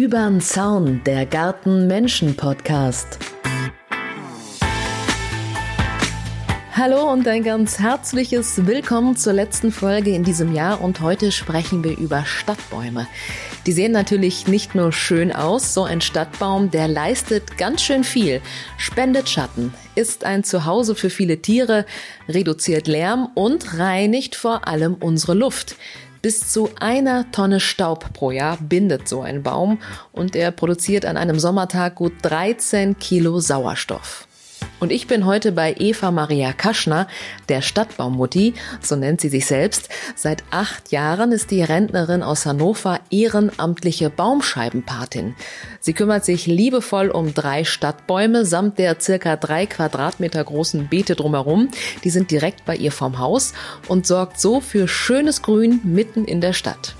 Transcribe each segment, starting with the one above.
Übern Zaun, der Garten-Menschen-Podcast. Hallo und ein ganz herzliches Willkommen zur letzten Folge in diesem Jahr und heute sprechen wir über Stadtbäume. Die sehen natürlich nicht nur schön aus, so ein Stadtbaum, der leistet ganz schön viel, spendet Schatten, ist ein Zuhause für viele Tiere, reduziert Lärm und reinigt vor allem unsere Luft. Bis zu einer Tonne Staub pro Jahr bindet so ein Baum und er produziert an einem Sommertag gut 13 Kilo Sauerstoff. Und ich bin heute bei Eva Maria Kaschner, der Stadtbaumutti, so nennt sie sich selbst. Seit acht Jahren ist die Rentnerin aus Hannover ehrenamtliche Baumscheibenpatin. Sie kümmert sich liebevoll um drei Stadtbäume samt der circa drei Quadratmeter großen Beete drumherum. Die sind direkt bei ihr vorm Haus und sorgt so für schönes Grün mitten in der Stadt.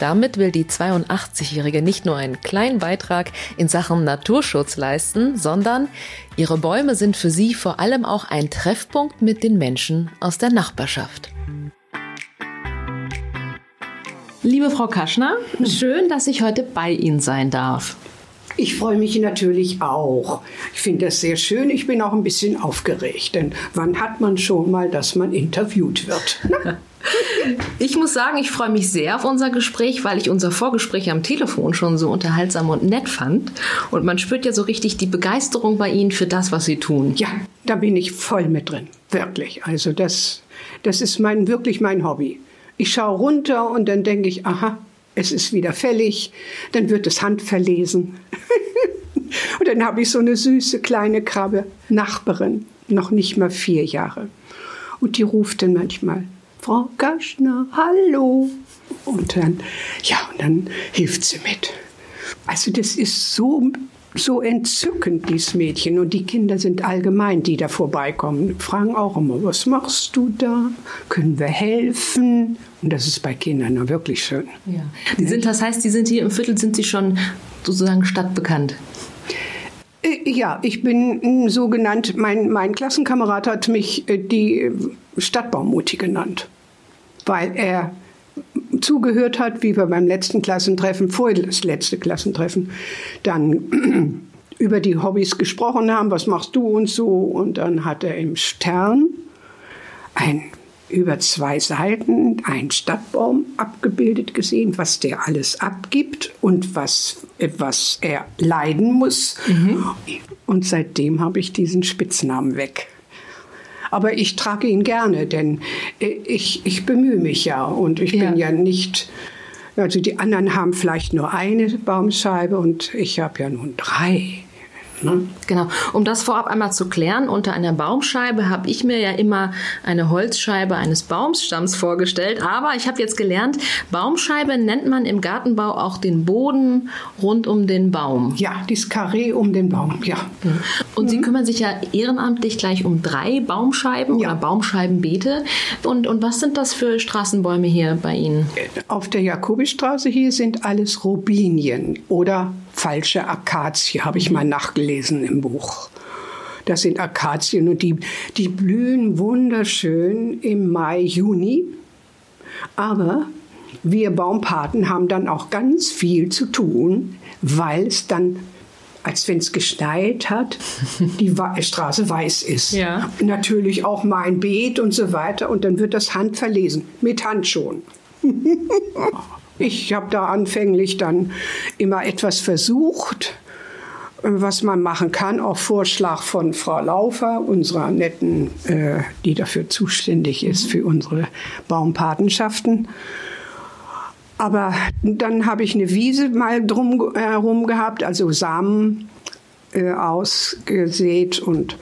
Damit will die 82-Jährige nicht nur einen kleinen Beitrag in Sachen Naturschutz leisten, sondern ihre Bäume sind für sie vor allem auch ein Treffpunkt mit den Menschen aus der Nachbarschaft. Liebe Frau Kaschner, schön, dass ich heute bei Ihnen sein darf. Ich freue mich natürlich auch. Ich finde das sehr schön. Ich bin auch ein bisschen aufgeregt, denn wann hat man schon mal, dass man interviewt wird? Ich muss sagen, ich freue mich sehr auf unser Gespräch, weil ich unser Vorgespräch am Telefon schon so unterhaltsam und nett fand. Und man spürt ja so richtig die Begeisterung bei Ihnen für das, was Sie tun. Ja, da bin ich voll mit drin. Wirklich. Also das, das ist mein, wirklich mein Hobby. Ich schaue runter und dann denke ich, aha, es ist wieder fällig. Dann wird es handverlesen. und dann habe ich so eine süße kleine Krabbe, Nachbarin, noch nicht mal vier Jahre. Und die ruft dann manchmal, Frau Gaschner, hallo. Und dann, ja, und dann hilft sie mit. Also das ist so, so entzückend, dieses Mädchen. Und die Kinder sind allgemein, die da vorbeikommen, fragen auch immer, was machst du da? Können wir helfen? Und das ist bei Kindern wirklich schön. Ja. Die sind, das heißt, die sind hier im Viertel, sind sie schon sozusagen stadtbekannt? Äh, ja, ich bin so genannt, mein, mein Klassenkamerad hat mich äh, die Stadtbaumutti genannt, weil er zugehört hat, wie wir beim letzten Klassentreffen, vor das letzte Klassentreffen, dann über die Hobbys gesprochen haben, was machst du und so. Und dann hat er im Stern ein über zwei Seiten ein Stadtbaum abgebildet gesehen, was der alles abgibt und was, was er leiden muss. Mhm. Und seitdem habe ich diesen Spitznamen weg. Aber ich trage ihn gerne, denn ich, ich bemühe mich ja und ich ja. bin ja nicht. Also die anderen haben vielleicht nur eine Baumscheibe und ich habe ja nun drei. Ne? Genau. Um das vorab einmal zu klären, unter einer Baumscheibe habe ich mir ja immer eine Holzscheibe eines Baumstamms vorgestellt. Aber ich habe jetzt gelernt, Baumscheibe nennt man im Gartenbau auch den Boden rund um den Baum. Ja, dieses Karree um den Baum, ja. Und mhm. Sie kümmern sich ja ehrenamtlich gleich um drei Baumscheiben ja. oder Baumscheibenbeete. Und, und was sind das für Straßenbäume hier bei Ihnen? Auf der Jakobistraße hier sind alles Robinien oder falsche Akazie, habe ich mal nachgelesen im Buch. Das sind Akazien und die, die blühen wunderschön im Mai, Juni. Aber wir Baumpaten haben dann auch ganz viel zu tun, weil es dann, als wenn es geschneit hat, die Straße weiß ist. Ja. Natürlich auch mein Beet und so weiter. Und dann wird das handverlesen mit Handschuhen. Ich habe da anfänglich dann immer etwas versucht, was man machen kann. Auch Vorschlag von Frau Laufer, unserer netten, äh, die dafür zuständig ist für unsere Baumpatenschaften. Aber dann habe ich eine Wiese mal drum herum gehabt, also Samen äh, ausgesät und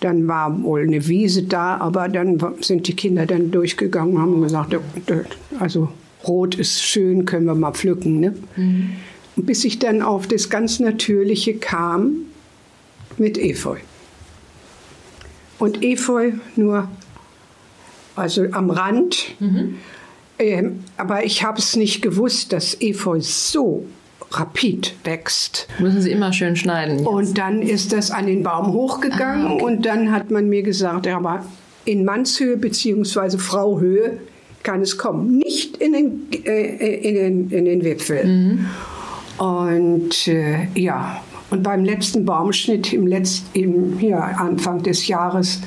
dann war wohl eine Wiese da, aber dann sind die Kinder dann durchgegangen und haben gesagt, also Rot ist schön, können wir mal pflücken. Ne? Mhm. Bis ich dann auf das ganz Natürliche kam mit Efeu. Und Efeu nur, also am Rand. Mhm. Ähm, aber ich habe es nicht gewusst, dass Efeu so rapid wächst. Müssen Sie immer schön schneiden. Jetzt. Und dann ist das an den Baum hochgegangen ah, okay. und dann hat man mir gesagt, ja, aber in Mannshöhe bzw. Frauhöhe kann es kommen, nicht in den, äh, in den, in den Wipfel. Mhm. Und äh, ja, und beim letzten Baumschnitt im, Letz-, im hier Anfang des Jahres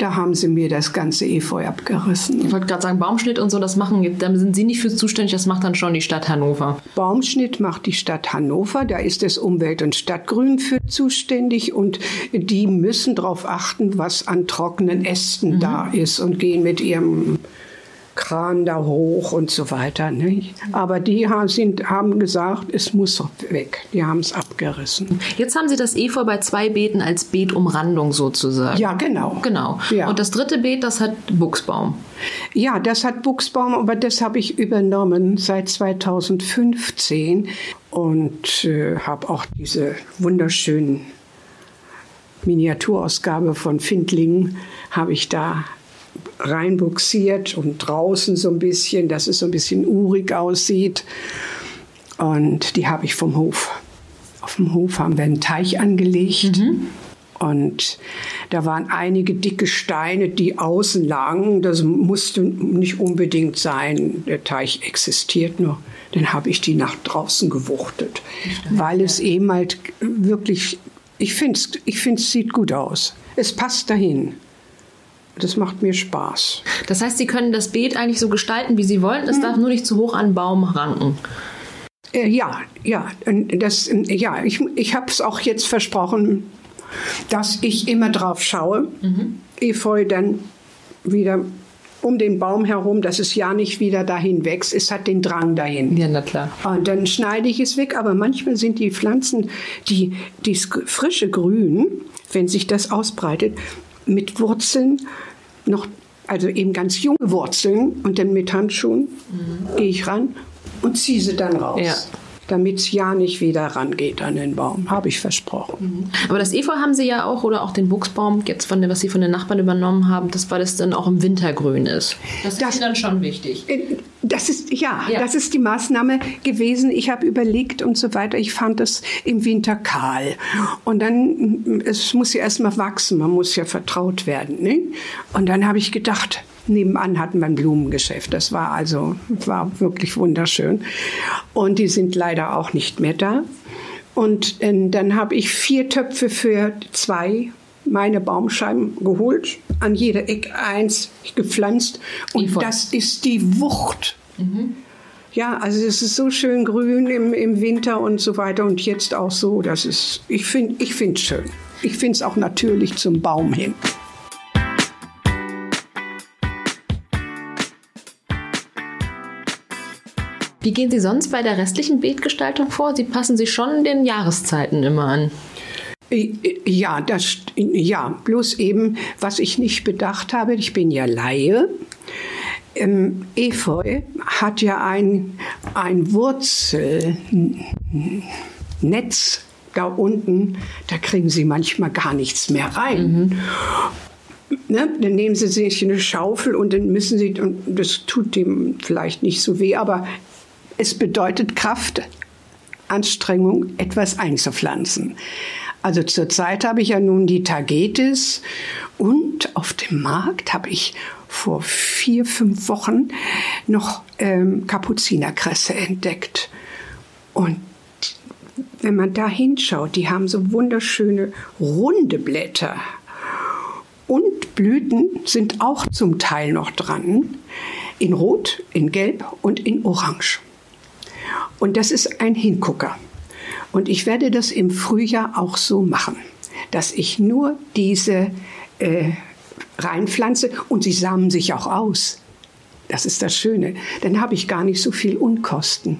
da haben sie mir das ganze Efeu abgerissen. Ich wollte gerade sagen, Baumschnitt und so, das machen, da sind Sie nicht für zuständig, das macht dann schon die Stadt Hannover. Baumschnitt macht die Stadt Hannover, da ist das Umwelt- und Stadtgrün für zuständig und die müssen darauf achten, was an trockenen Ästen mhm. da ist und gehen mit ihrem Kran da hoch und so weiter. Nicht? Aber die haben, sind, haben gesagt, es muss weg. Die haben es abgerissen. Jetzt haben Sie das Efeu bei zwei Beeten als Beetumrandung sozusagen. Ja, genau. Genau. Ja. Und das dritte Beet, das hat Buchsbaum. Ja, das hat Buchsbaum, aber das habe ich übernommen seit 2015 und äh, habe auch diese wunderschönen Miniaturausgabe von Findlingen habe ich da reinbuxiert und draußen so ein bisschen, dass es so ein bisschen urig aussieht. Und die habe ich vom Hof. Auf dem Hof haben wir einen Teich angelegt. Mhm. Und da waren einige dicke Steine, die außen lagen. Das musste nicht unbedingt sein. Der Teich existiert nur. Dann habe ich die nach draußen gewuchtet, weil es eben halt wirklich, ich finde es ich sieht gut aus. Es passt dahin. Das macht mir Spaß. Das heißt, Sie können das Beet eigentlich so gestalten, wie Sie wollen. Es hm. darf nur nicht zu hoch an Baum ranken. Äh, ja, ja, das, ja, ich, ich habe es auch jetzt versprochen, dass ich immer drauf schaue, mhm. Efeu dann wieder um den Baum herum, dass es ja nicht wieder dahin wächst. Es hat den Drang dahin. Ja, na klar. Und dann schneide ich es weg. Aber manchmal sind die Pflanzen, die, die frische Grün, wenn sich das ausbreitet, mit Wurzeln noch, also eben ganz junge Wurzeln und dann mit Handschuhen mhm. gehe ich ran und ziehe sie dann raus. Ja damit es ja nicht wieder rangeht an den Baum. Habe ich versprochen. Mhm. Aber das Efeu haben Sie ja auch, oder auch den Buchsbaum, jetzt von dem, was Sie von den Nachbarn übernommen haben, das, weil das dann auch im Wintergrün ist. Das, das ist dann schon wichtig. Das ist, ja, ja, das ist die Maßnahme gewesen. Ich habe überlegt und so weiter. Ich fand das im Winter kahl. Und dann, es muss ja erstmal wachsen. Man muss ja vertraut werden. Ne? Und dann habe ich gedacht, Nebenan hatten wir ein Blumengeschäft. Das war also war wirklich wunderschön. Und die sind leider auch nicht mehr da. Und äh, dann habe ich vier Töpfe für zwei meine Baumscheiben geholt, an jeder Ecke eins gepflanzt. Und das ist die Wucht. Mhm. Ja, also es ist so schön grün im, im Winter und so weiter und jetzt auch so. Das ist, ich finde ich es schön. Ich finde es auch natürlich zum Baum hin. Wie gehen Sie sonst bei der restlichen Beetgestaltung vor? Sie passen sich schon den Jahreszeiten immer an. Ja, das, ja, bloß eben, was ich nicht bedacht habe, ich bin ja Laie. Ähm, Efeu hat ja ein, ein Wurzelnetz da unten, da kriegen Sie manchmal gar nichts mehr rein. Mhm. Ne, dann nehmen Sie sich eine Schaufel und dann müssen Sie, und das tut dem vielleicht nicht so weh, aber es bedeutet Kraft, Anstrengung, etwas einzupflanzen. Also zurzeit habe ich ja nun die Tagetes und auf dem Markt habe ich vor vier, fünf Wochen noch ähm, Kapuzinerkresse entdeckt. Und wenn man da hinschaut, die haben so wunderschöne runde Blätter. Und Blüten sind auch zum Teil noch dran, in Rot, in Gelb und in Orange. Und das ist ein Hingucker. Und ich werde das im Frühjahr auch so machen, dass ich nur diese äh, reinpflanze und sie samen sich auch aus. Das ist das Schöne. Dann habe ich gar nicht so viel Unkosten.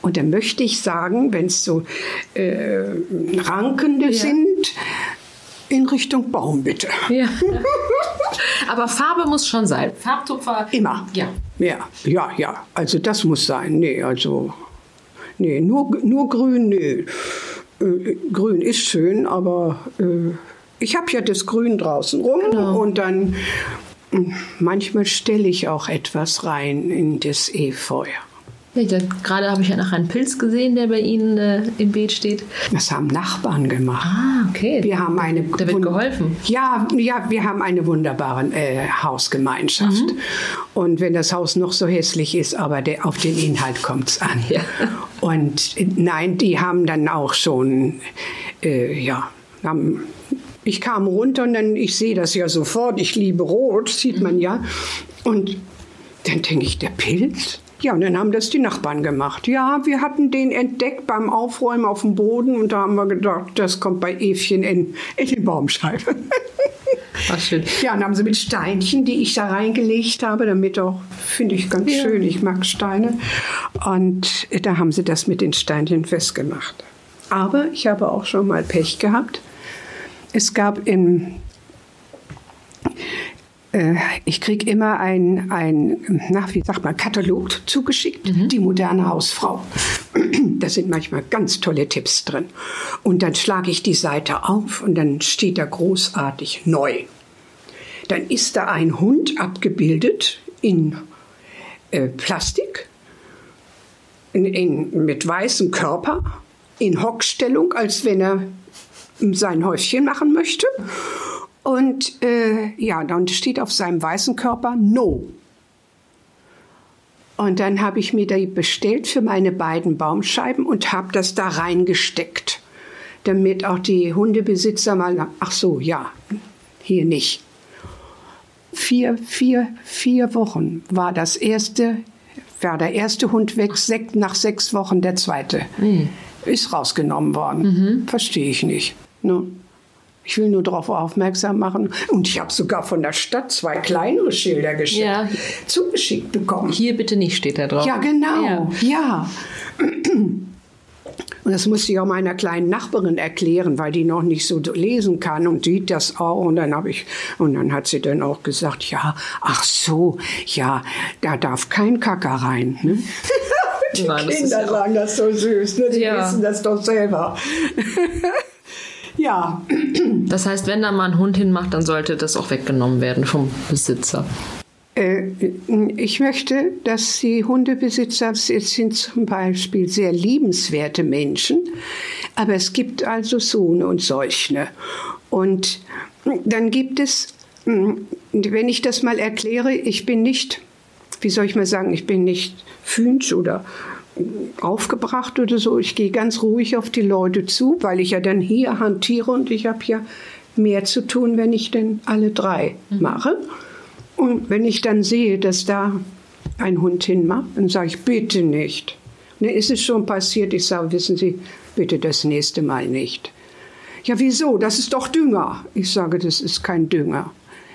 Und dann möchte ich sagen, wenn es so äh, Rankende ja. sind, in Richtung Baum bitte. Ja. Aber Farbe muss schon sein. Farbtupfer. Immer. Ja. Ja, ja, ja. Also das muss sein. Nee, also Nee, nur, nur grün, nee. Äh, grün ist schön, aber äh, ich habe ja das Grün draußen rum genau. und dann hm, manchmal stelle ich auch etwas rein in das Efeu. Ja, gerade habe ich ja noch einen Pilz gesehen, der bei Ihnen äh, im Beet steht. Das haben Nachbarn gemacht. Ah, okay. Wir haben eine da wird geholfen. Ja, ja, wir haben eine wunderbare äh, Hausgemeinschaft. Mhm. Und wenn das Haus noch so hässlich ist, aber der, auf den Inhalt kommt es an. Ja. Und nein, die haben dann auch schon, äh, ja, haben, ich kam runter und dann, ich sehe das ja sofort, ich liebe Rot, sieht man ja. Und dann denke ich, der Pilz? Ja, und dann haben das die Nachbarn gemacht. Ja, wir hatten den entdeckt beim Aufräumen auf dem Boden und da haben wir gedacht, das kommt bei Evchen in, in die Baumscheibe. Ach, schön. Ja, und haben sie mit Steinchen, die ich da reingelegt habe, damit auch, finde ich ganz ja. schön, ich mag Steine. Und da haben sie das mit den Steinchen festgemacht. Aber ich habe auch schon mal Pech gehabt. Es gab in äh, ich kriege immer ein, ein, na, wie sagt man, Katalog zugeschickt, mhm. die moderne Hausfrau. Da sind manchmal ganz tolle Tipps drin. Und dann schlage ich die Seite auf und dann steht da großartig neu. Dann ist da ein Hund abgebildet in äh, Plastik, in, in, mit weißem Körper, in Hockstellung, als wenn er sein Häuschen machen möchte. Und äh, ja, dann steht auf seinem weißen Körper No. Und dann habe ich mir die bestellt für meine beiden Baumscheiben und habe das da reingesteckt, damit auch die Hundebesitzer mal, ach so, ja, hier nicht. Vier, vier, vier Wochen war das erste, war der erste Hund weg, nach sechs Wochen der zweite. Mhm. Ist rausgenommen worden. Mhm. Verstehe ich nicht. Ne? Ich will nur darauf aufmerksam machen. Und ich habe sogar von der Stadt zwei kleinere Schilder geschickt, ja. zugeschickt bekommen. Hier bitte nicht, steht da drauf. Ja, genau. Ja. ja. Und das musste ich auch meiner kleinen Nachbarin erklären, weil die noch nicht so lesen kann und sieht das auch. Und dann habe ich, und dann hat sie dann auch gesagt, ja, ach so, ja, da darf kein Kacker rein. Ne? Die Nein, Kinder sagen das so süß, ne? die ja. wissen das doch selber. Ja. Das heißt, wenn da mal ein Hund hinmacht, dann sollte das auch weggenommen werden vom Besitzer. Äh, ich möchte, dass die Hundebesitzer sind zum Beispiel sehr liebenswerte Menschen, aber es gibt also so und solche. Und dann gibt es, wenn ich das mal erkläre, ich bin nicht, wie soll ich mal sagen, ich bin nicht fünsch oder aufgebracht oder so. Ich gehe ganz ruhig auf die Leute zu, weil ich ja dann hier hantiere und ich habe ja mehr zu tun, wenn ich denn alle drei mhm. Und wenn ich dann sehe, dass da ein Hund hinmacht, dann sage ich, bitte nicht. Ne, ist es schon passiert? Ich sage, wissen Sie, bitte das nächste Mal nicht. Ja, wieso? Das ist doch Dünger. Ich sage, das ist kein Dünger.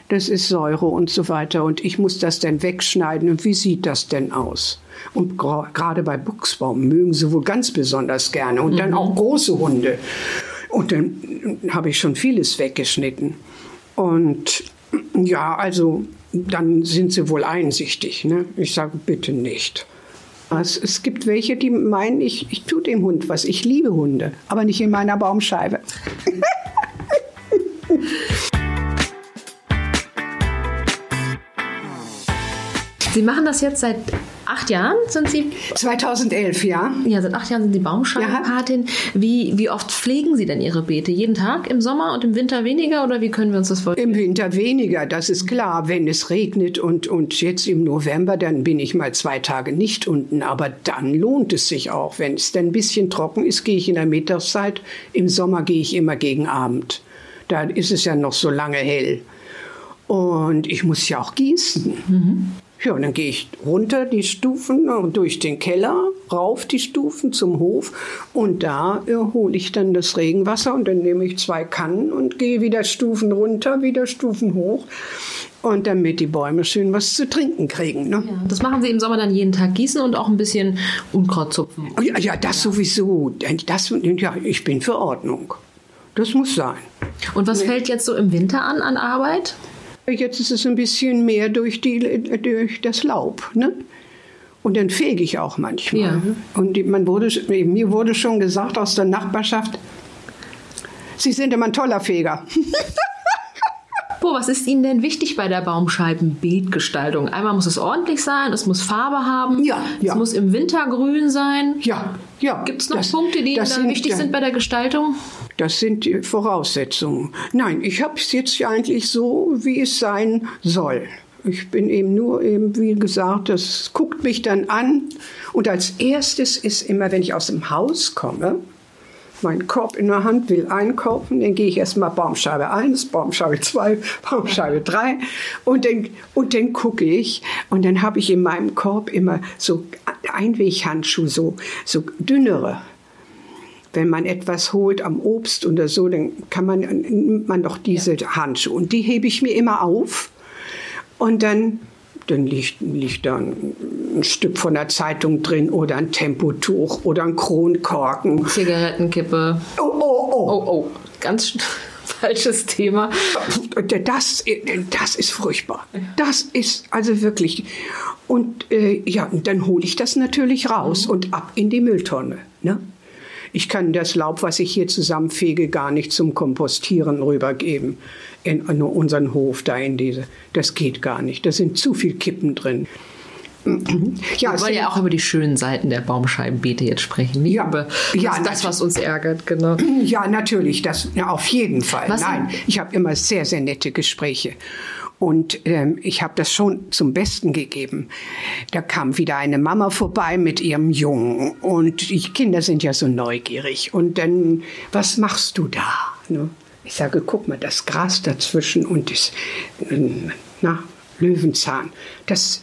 Das ist Säure und so weiter. Und ich muss das dann wegschneiden. Und wie sieht das denn aus? Und gerade bei Buchsbaum mögen sie wohl ganz besonders gerne. Und dann mhm. auch große Hunde. Und dann habe ich schon vieles weggeschnitten. Und ja, also dann sind sie wohl einsichtig. Ne? Ich sage bitte nicht. Es, es gibt welche, die meinen, ich, ich tue dem Hund was. Ich liebe Hunde, aber nicht in meiner Baumscheibe. Sie machen das jetzt seit acht Jahren, sind Sie? 2011, ja. Ja, seit acht Jahren sind Sie Baumscheibenpatin. Ja. Wie, wie oft pflegen Sie denn Ihre Beete? Jeden Tag im Sommer und im Winter weniger oder wie können wir uns das vorstellen? Im Winter weniger, das ist klar. Wenn es regnet und, und jetzt im November, dann bin ich mal zwei Tage nicht unten. Aber dann lohnt es sich auch. Wenn es dann ein bisschen trocken ist, gehe ich in der Mittagszeit. Im Sommer gehe ich immer gegen Abend. Da ist es ja noch so lange hell. Und ich muss ja auch gießen. Mhm. Ja, und dann gehe ich runter die Stufen und durch den Keller, rauf die Stufen zum Hof und da äh, hole ich dann das Regenwasser und dann nehme ich zwei Kannen und gehe wieder Stufen runter, wieder Stufen hoch. Und damit die Bäume schön was zu trinken kriegen. Ne? Ja, das machen Sie im Sommer dann jeden Tag gießen und auch ein bisschen Unkraut zupfen. Oh ja, ja, das sowieso. Das, ja, ich bin für Ordnung. Das muss sein. Und was nee. fällt jetzt so im Winter an an Arbeit? Jetzt ist es ein bisschen mehr durch, die, durch das Laub. Ne? Und dann fege ich auch manchmal. Ja. Und man wurde, mir wurde schon gesagt aus der Nachbarschaft, Sie sind immer ein toller Feger. Bo, was ist Ihnen denn wichtig bei der Baumscheibenbildgestaltung? Einmal muss es ordentlich sein, es muss Farbe haben, ja, ja. es muss im Winter grün sein. Ja, ja. Gibt es noch das, Punkte, die Ihnen sind, wichtig sind bei der Gestaltung? Das sind die Voraussetzungen. Nein, ich habe es jetzt eigentlich so, wie es sein soll. ich bin eben nur eben, wie gesagt, das guckt mich dann an. Und als erstes ist immer, wenn ich aus dem Haus komme, mein Korb in der Hand, will einkaufen, dann gehe ich erstmal Baumscheibe 1, Baumscheibe 2, Baumscheibe 3 und dann, und dann gucke ich und dann habe ich in meinem Korb immer so Einweghandschuhe, so, so dünnere. Wenn man etwas holt am Obst oder so, dann kann man, nimmt man doch diese Handschuhe. Und die hebe ich mir immer auf. Und dann dann liegt, liegt da ein, ein, Stück von der Zeitung drin oder ein Tempotuch oder ein Kronkorken. Zigarettenkippe. Oh, oh, oh. Oh, oh. Ganz falsches Thema. Das, das ist furchtbar. Das ist also wirklich. Und äh, ja, dann hole ich das natürlich raus mhm. und ab in die Mülltonne. Ne? Ich kann das Laub, was ich hier zusammenfege, gar nicht zum Kompostieren rübergeben in, in unseren Hof da in diese. Das geht gar nicht. Da sind zu viele Kippen drin. Ja, wir wollen ja auch über die schönen Seiten der Baumscheibenbeete jetzt sprechen, nicht ja, über ja, das, was uns ärgert, genau. Ja, natürlich, das ja, auf jeden Fall. Was Nein, ich habe immer sehr, sehr nette Gespräche. Und ähm, ich habe das schon zum Besten gegeben. Da kam wieder eine Mama vorbei mit ihrem Jungen. Und die Kinder sind ja so neugierig. Und dann, was machst du da? Ne? Ich sage, guck mal, das Gras dazwischen und das na, Löwenzahn, das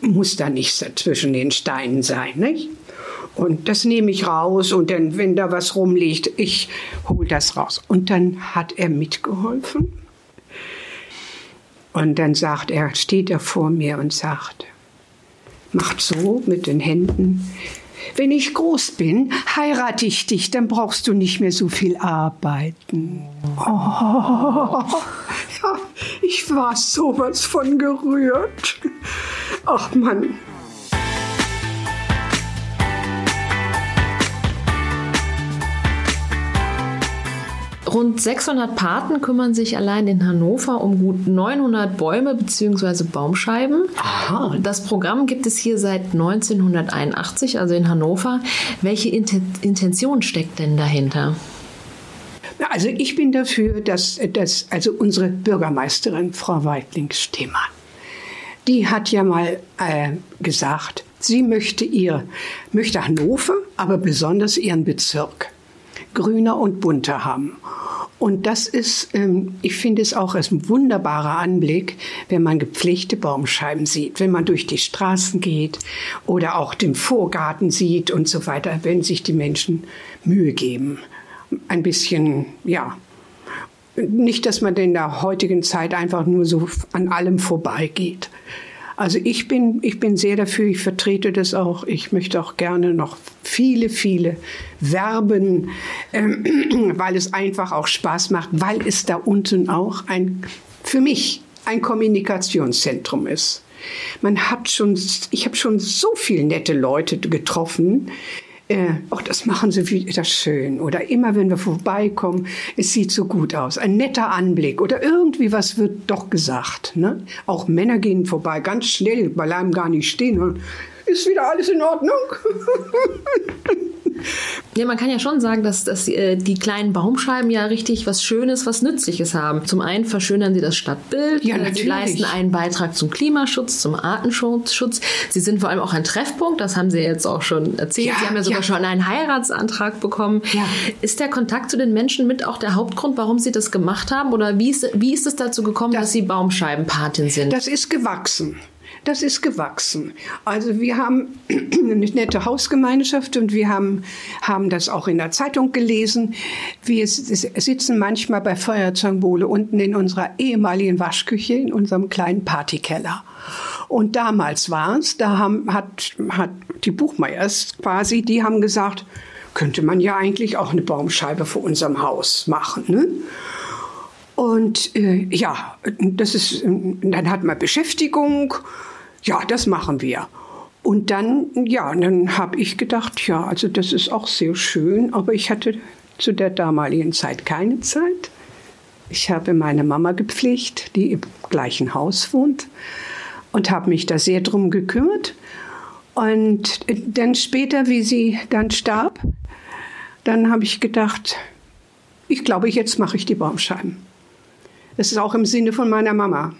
muss da nicht zwischen den Steinen sein, nicht? Und das nehme ich raus und dann, wenn da was rumliegt, ich hole das raus. Und dann hat er mitgeholfen. Und dann sagt er, steht er vor mir und sagt, macht so mit den Händen, wenn ich groß bin, heirate ich dich, dann brauchst du nicht mehr so viel arbeiten. Oh, ja, ich war sowas von gerührt. Ach Mann. Rund 600 Paten kümmern sich allein in Hannover um gut 900 Bäume bzw. Baumscheiben. Aha. Das Programm gibt es hier seit 1981, also in Hannover. Welche Intention steckt denn dahinter? Also ich bin dafür, dass, dass also unsere Bürgermeisterin, Frau Weidling-Stemmer, die hat ja mal äh, gesagt, sie möchte ihr, möchte Hannover, aber besonders ihren Bezirk grüner und bunter haben. Und das ist, ähm, ich finde es auch als ein wunderbarer Anblick, wenn man gepflegte Baumscheiben sieht, wenn man durch die Straßen geht oder auch den Vorgarten sieht und so weiter, wenn sich die Menschen Mühe geben. Ein bisschen, ja, nicht, dass man in der heutigen Zeit einfach nur so an allem vorbeigeht. Also ich bin, ich bin sehr dafür, ich vertrete das auch. Ich möchte auch gerne noch viele, viele werben, ähm, weil es einfach auch Spaß macht, weil es da unten auch ein, für mich, ein Kommunikationszentrum ist. Man hat schon, ich habe schon so viele nette Leute getroffen, äh, das machen sie wieder schön. Oder immer, wenn wir vorbeikommen, es sieht so gut aus. Ein netter Anblick. Oder irgendwie was wird doch gesagt. Ne? Auch Männer gehen vorbei, ganz schnell, bleiben gar nicht stehen. Und ist wieder alles in Ordnung? Ja, man kann ja schon sagen, dass, dass äh, die kleinen Baumscheiben ja richtig was Schönes, was Nützliches haben. Zum einen verschönern sie das Stadtbild, ja, natürlich. sie leisten einen Beitrag zum Klimaschutz, zum Artenschutz. Sie sind vor allem auch ein Treffpunkt, das haben Sie jetzt auch schon erzählt. Ja, sie haben ja sogar ja. schon einen Heiratsantrag bekommen. Ja. Ist der Kontakt zu den Menschen mit auch der Hauptgrund, warum Sie das gemacht haben? Oder wie ist, wie ist es dazu gekommen, das, dass Sie Baumscheibenpatin sind? Das ist gewachsen das ist gewachsen. Also wir haben eine nette Hausgemeinschaft und wir haben, haben das auch in der Zeitung gelesen. Wir sitzen manchmal bei Feuerzangenbowle unten in unserer ehemaligen Waschküche in unserem kleinen Partykeller. Und damals war es, da haben, hat, hat die Buchmeiers quasi, die haben gesagt, könnte man ja eigentlich auch eine Baumscheibe vor unserem Haus machen. Ne? Und äh, ja, das ist, dann hat man Beschäftigung ja, das machen wir. Und dann, ja, dann habe ich gedacht, ja, also das ist auch sehr schön, aber ich hatte zu der damaligen Zeit keine Zeit. Ich habe meine Mama gepflegt, die im gleichen Haus wohnt und habe mich da sehr drum gekümmert. Und dann später, wie sie dann starb, dann habe ich gedacht, ich glaube, jetzt mache ich die Baumscheiben. Das ist auch im Sinne von meiner Mama.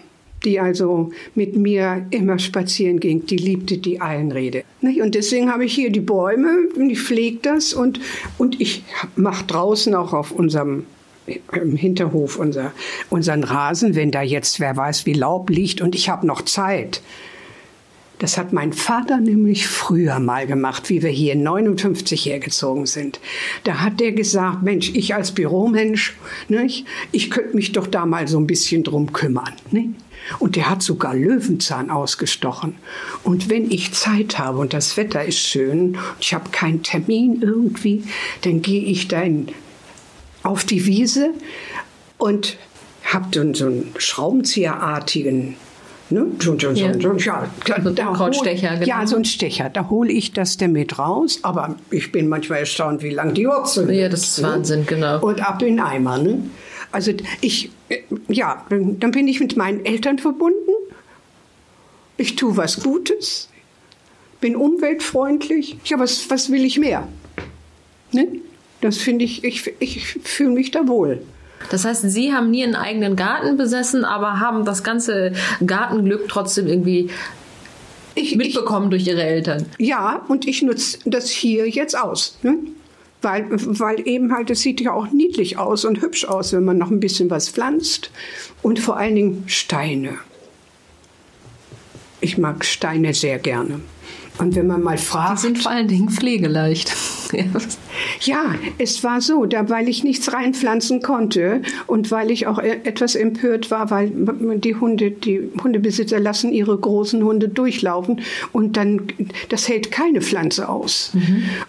die also mit mir immer spazieren ging, die liebte die Einrede. Und deswegen habe ich hier die Bäume und ich pflege das und, und ich mache draußen auch auf unserem im Hinterhof unser, unseren Rasen, wenn da jetzt wer weiß wie Laub liegt und ich habe noch Zeit. Das hat mein Vater nämlich früher mal gemacht, wie wir hier 59 hergezogen sind. Da hat der gesagt, Mensch, ich als Büromensch, nicht, ich könnte mich doch da mal so ein bisschen drum kümmern. Nicht? Und der hat sogar Löwenzahn ausgestochen. Und wenn ich Zeit habe und das Wetter ist schön und ich habe keinen Termin irgendwie, dann gehe ich da in, auf die Wiese und habe dann so einen Schraubenzieherartigen Ne? So, so, Ja. so, ja, So ein da hol- Krautstecher, genau. Ja, so ein Stecher. Da hole ich das damit raus. Aber ich bin manchmal erstaunt, wie lang die Wurzeln Ja, das ist sind, ne? Wahnsinn, genau. Und ab in den Eimer. Ne? Also ich, äh, ja, dann dann bin ich mit meinen Eltern verbunden. Ich tue was Gutes. Bin umweltfreundlich. Ja, was, was will ich mehr? Ne? Das finde ich, ich, ich fühle mich da wohl. Das heißt, Sie haben nie einen eigenen Garten besessen, aber haben das ganze Gartenglück trotzdem irgendwie Ich, ich, mitbekommen durch Ihre Eltern. Ja, und ich nutze das hier jetzt aus. Ne? Weil, weil eben halt, es sieht ja auch niedlich aus und hübsch aus, wenn man noch ein bisschen was pflanzt. Und vor allen Dingen Steine. Ich mag Steine sehr gerne. Und wenn man mal Die fragt, sind vor allen Dingen pflegeleicht. ja, es war so, da, weil ich nichts reinpflanzen konnte und weil ich auch e- etwas empört war, weil die Hunde, die Hundebesitzer lassen ihre großen Hunde durchlaufen und dann, das hält keine Pflanze aus.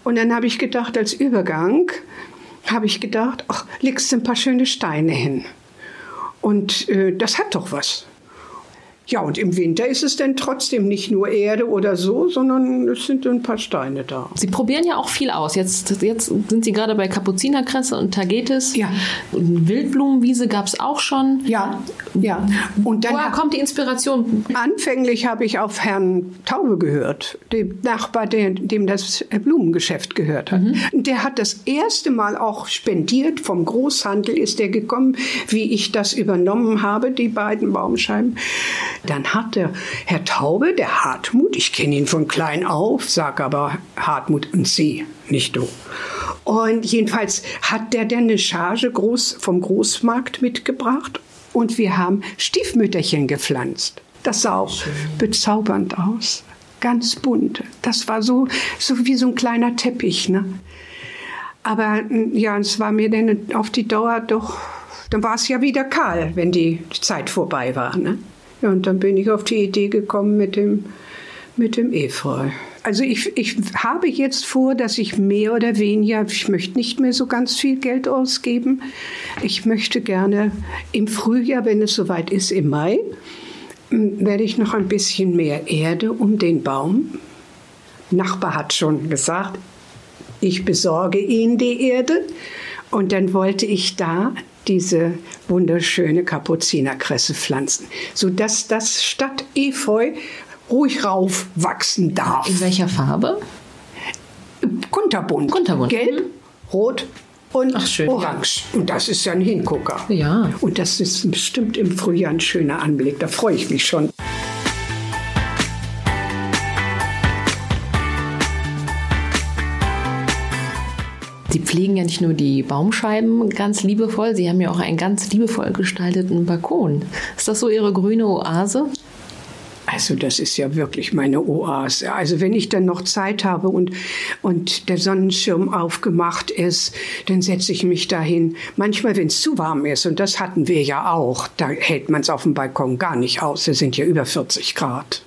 Und dann habe ich gedacht, als Übergang, habe ich gedacht, ach, legst du ein paar schöne Steine hin. Und äh, das hat doch was. Ja, und im Winter ist es dann trotzdem nicht nur Erde oder so, sondern es sind ein paar Steine da. Sie probieren ja auch viel aus. Jetzt, jetzt sind Sie gerade bei Kapuzinerkresse und Tagetes. Ja. Und Wildblumenwiese gab es auch schon. Ja, ja. Und dann Woher kommt die Inspiration? Anfänglich habe ich auf Herrn Taube gehört, dem Nachbar, der, dem das Blumengeschäft gehört hat. Der hat das erste Mal auch spendiert, vom Großhandel ist der gekommen, wie ich das übernommen habe, die beiden Baumscheiben. Dann hat der Herr Taube, der Hartmut, ich kenne ihn von klein auf, sag aber Hartmut und Sie, nicht du. Und jedenfalls hat der dann eine Charge groß vom Großmarkt mitgebracht und wir haben Stiefmütterchen gepflanzt. Das sah auch bezaubernd aus. Ganz bunt. Das war so, so wie so ein kleiner Teppich. Ne? Aber mm, ja, es war mir dann auf die Dauer doch, dann war es ja wieder kahl, wenn die Zeit vorbei war. Ne? Ja, und dann bin ich auf die Idee gekommen mit dem, mit dem Efeu. Also ich, ich habe jetzt vor, dass ich mehr oder weniger, ich möchte nicht mehr so ganz viel Geld ausgeben. Ich möchte gerne im Frühjahr, wenn es soweit ist, im Mai, werde ich noch ein bisschen mehr Erde um den Baum. Nachbar hat schon gesagt, ich besorge Ihnen die Erde. Und dann wollte ich da diese wunderschöne Kapuzinerkresse pflanzen, sodass das statt Efeu ruhig raufwachsen darf. In welcher Farbe? Kunterbunt. Kunterbunt. Gelb, rot und orange. Und das ist ja ein Hingucker. Ja. Und das ist bestimmt im Frühjahr ein schöner Anblick. Da freue ich mich schon. Sie pflegen ja nicht nur die Baumscheiben ganz liebevoll, Sie haben ja auch einen ganz liebevoll gestalteten Balkon. Ist das so Ihre grüne Oase? Also das ist ja wirklich meine Oase. Also wenn ich dann noch Zeit habe und, und der Sonnenschirm aufgemacht ist, dann setze ich mich dahin. Manchmal, wenn es zu warm ist, und das hatten wir ja auch, da hält man es auf dem Balkon gar nicht aus. Es sind ja über 40 Grad.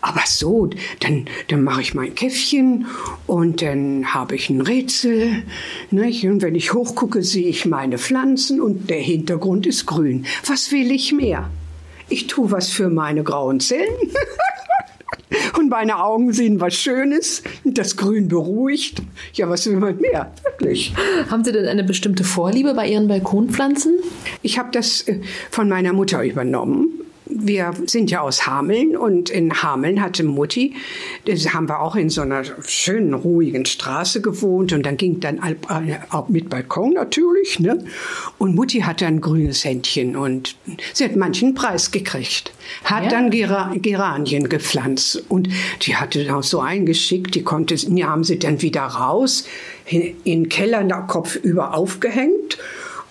Aber so, dann, dann mache ich mein Käffchen und dann habe ich ein Rätsel. Nicht? Und wenn ich hochgucke, sehe ich meine Pflanzen und der Hintergrund ist grün. Was will ich mehr? Ich tue was für meine grauen Zellen. Und meine Augen sehen was Schönes. Das Grün beruhigt. Ja, was will man mehr? Wirklich. Haben Sie denn eine bestimmte Vorliebe bei Ihren Balkonpflanzen? Ich habe das äh, von meiner Mutter übernommen. Wir sind ja aus Hameln und in Hameln hatte Mutti, das haben wir auch in so einer schönen, ruhigen Straße gewohnt und dann ging dann auch mit Balkon natürlich, ne? Und Mutti hatte ein grünes Händchen und sie hat manchen Preis gekriegt. Hat ja. dann Gera Geranien gepflanzt und die hatte auch so eingeschickt, die konnte, die haben sie dann wieder raus, in, in Keller Kopf über aufgehängt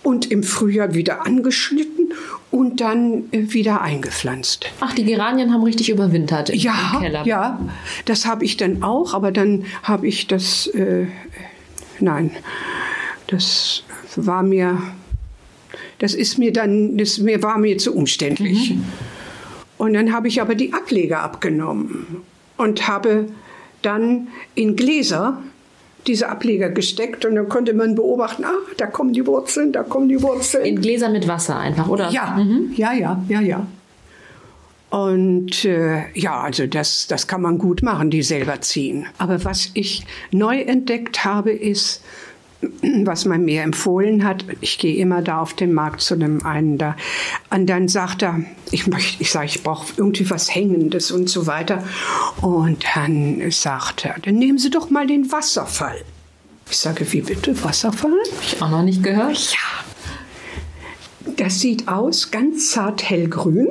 und im Frühjahr wieder angeschnitten und dann äh, wieder eingepflanzt. Ach, die Geranien haben richtig überwintert im, ja, im Keller. Ja, das habe ich dann auch, aber dann habe ich das, äh, nein, das war mir, das ist mir dann, das mir war mir zu umständlich. Mhm. Und dann habe ich aber die Ableger abgenommen und habe dann in Gläser diese Ableger gesteckt und dann konnte man beobachten, ah, da kommen die Wurzeln, da kommen die Wurzeln. In Gläser mit Wasser einfach, oder? Ja, mhm. ja, ja, ja, ja. Und äh, ja, also das, das kann man gut machen, die selber ziehen. Aber was ich neu entdeckt habe, ist, was man mir empfohlen hat. Ich gehe immer da auf den Markt zu dem einen da. Und dann sagt er, ich möchte, ich sage, ich brauche irgendwie was Hängendes und so weiter. Und dann sagt er, dann nehmen Sie doch mal den Wasserfall. Ich sage, wie bitte, Wasserfall? Hab ich auch noch nicht gehört. Ja. Das sieht aus ganz zart hellgrün,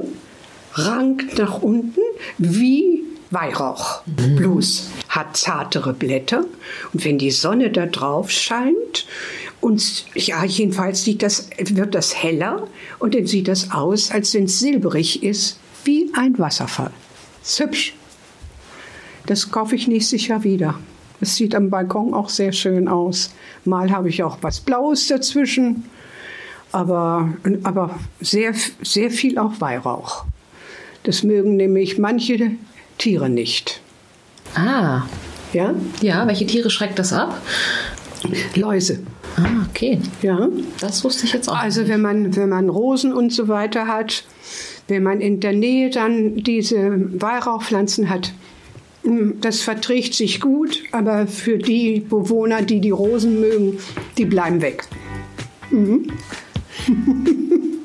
rankt nach unten wie Weihrauch. Mhm. Bloß hat zartere Blätter und wenn die Sonne da drauf scheint und ja, jedenfalls sieht das, wird das heller und dann sieht das aus, als wenn es silberig ist, wie ein Wasserfall. Ist hübsch. Das kaufe ich nächstes Jahr wieder. Es sieht am Balkon auch sehr schön aus. Mal habe ich auch was Blaues dazwischen, aber, aber sehr, sehr viel auch Weihrauch. Das mögen nämlich manche Tiere nicht. Ah. Ja? Ja, welche Tiere schreckt das ab? Läuse. Ah, okay. Ja. Das wusste ich jetzt auch. Also wenn man, wenn man Rosen und so weiter hat, wenn man in der Nähe dann diese Weihrauchpflanzen hat, hm, das verträgt sich gut, aber für die Bewohner, die die Rosen mögen, die bleiben weg. Mhm.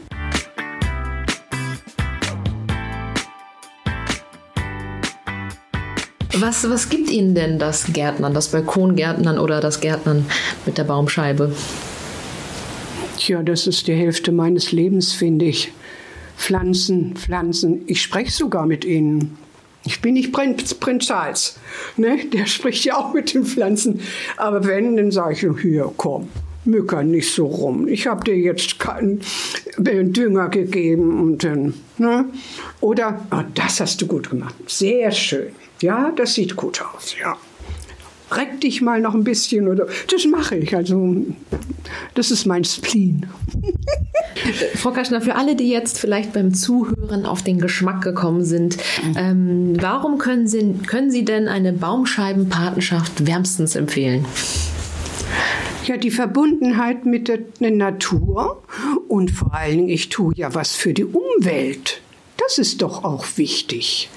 Was, was gibt Ihnen denn das Gärtnern, das Balkongärtnern oder das Gärtnern mit der Baumscheibe? Tja, das ist die Hälfte meines Lebens, finde ich. Pflanzen, Pflanzen. Ich spreche sogar mit ihnen. Ich bin nicht Prinz, Prinz Charles. Ne? Der spricht ja auch mit den Pflanzen. Aber wenn, dann sage ich, hier, komm, mücker nicht so rum. Ich habe dir jetzt keinen Dünger gegeben und dann, ne? Oder, oh, das hast du gut gemacht. Sehr schön. Ja, das sieht gut aus, ja. Reck dich mal noch ein bisschen oder das mache ich. Also das ist mein Spleen. Frau Kaschner, für alle, die jetzt vielleicht beim Zuhören auf den Geschmack gekommen sind, ähm, warum können Sie, können Sie denn eine Baumscheibenpatenschaft wärmstens empfehlen? Ja, die Verbundenheit mit der Natur und vor allen Dingen, ich tue ja was für die Umwelt. Das ist doch auch wichtig.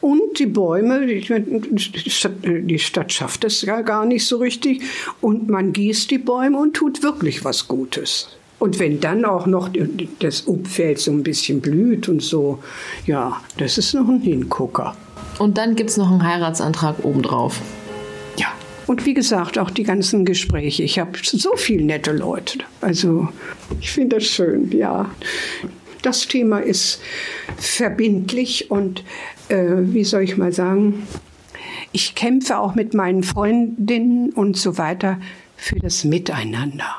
Und die Bäume, die Stadt schafft es ja gar nicht so richtig. Und man gießt die Bäume und tut wirklich was Gutes. Und wenn dann auch noch das Umfeld so ein bisschen blüht und so, ja, das ist noch ein Hingucker. Und dann gibt es noch einen Heiratsantrag obendrauf. Ja. Und wie gesagt, auch die ganzen Gespräche. Ich habe so viele nette Leute. Also, ich finde das schön, ja. Das Thema ist verbindlich und äh, wie soll ich mal sagen, ich kämpfe auch mit meinen Freundinnen und so weiter für das Miteinander.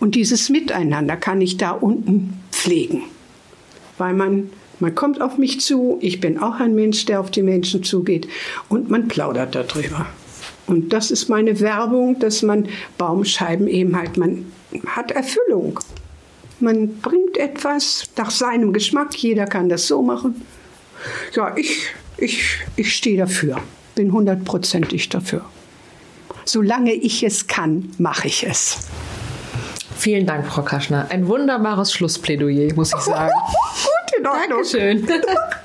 Und dieses Miteinander kann ich da unten pflegen, weil man man kommt auf mich zu, ich bin auch ein Mensch, der auf die Menschen zugeht und man plaudert darüber. Und das ist meine Werbung, dass man Baumscheiben eben halt, man hat Erfüllung. Man bringt etwas nach seinem Geschmack. Jeder kann das so machen. Ja, ich, ich, ich stehe dafür. Bin hundertprozentig dafür. Solange ich es kann, mache ich es. Vielen Dank, Frau Kaschner. Ein wunderbares Schlussplädoyer, muss ich sagen. Gut, in Ordnung. Dankeschön.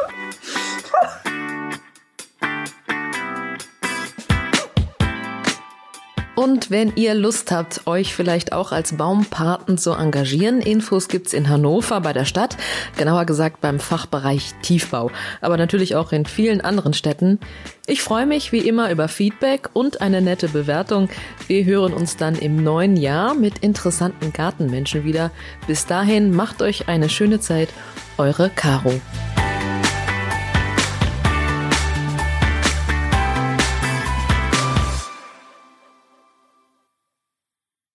Und wenn ihr Lust habt, euch vielleicht auch als Baumpaten zu engagieren, Infos gibt's in Hannover bei der Stadt, genauer gesagt beim Fachbereich Tiefbau, aber natürlich auch in vielen anderen Städten. Ich freue mich wie immer über Feedback und eine nette Bewertung. Wir hören uns dann im neuen Jahr mit interessanten Gartenmenschen wieder. Bis dahin macht euch eine schöne Zeit. Eure Caro.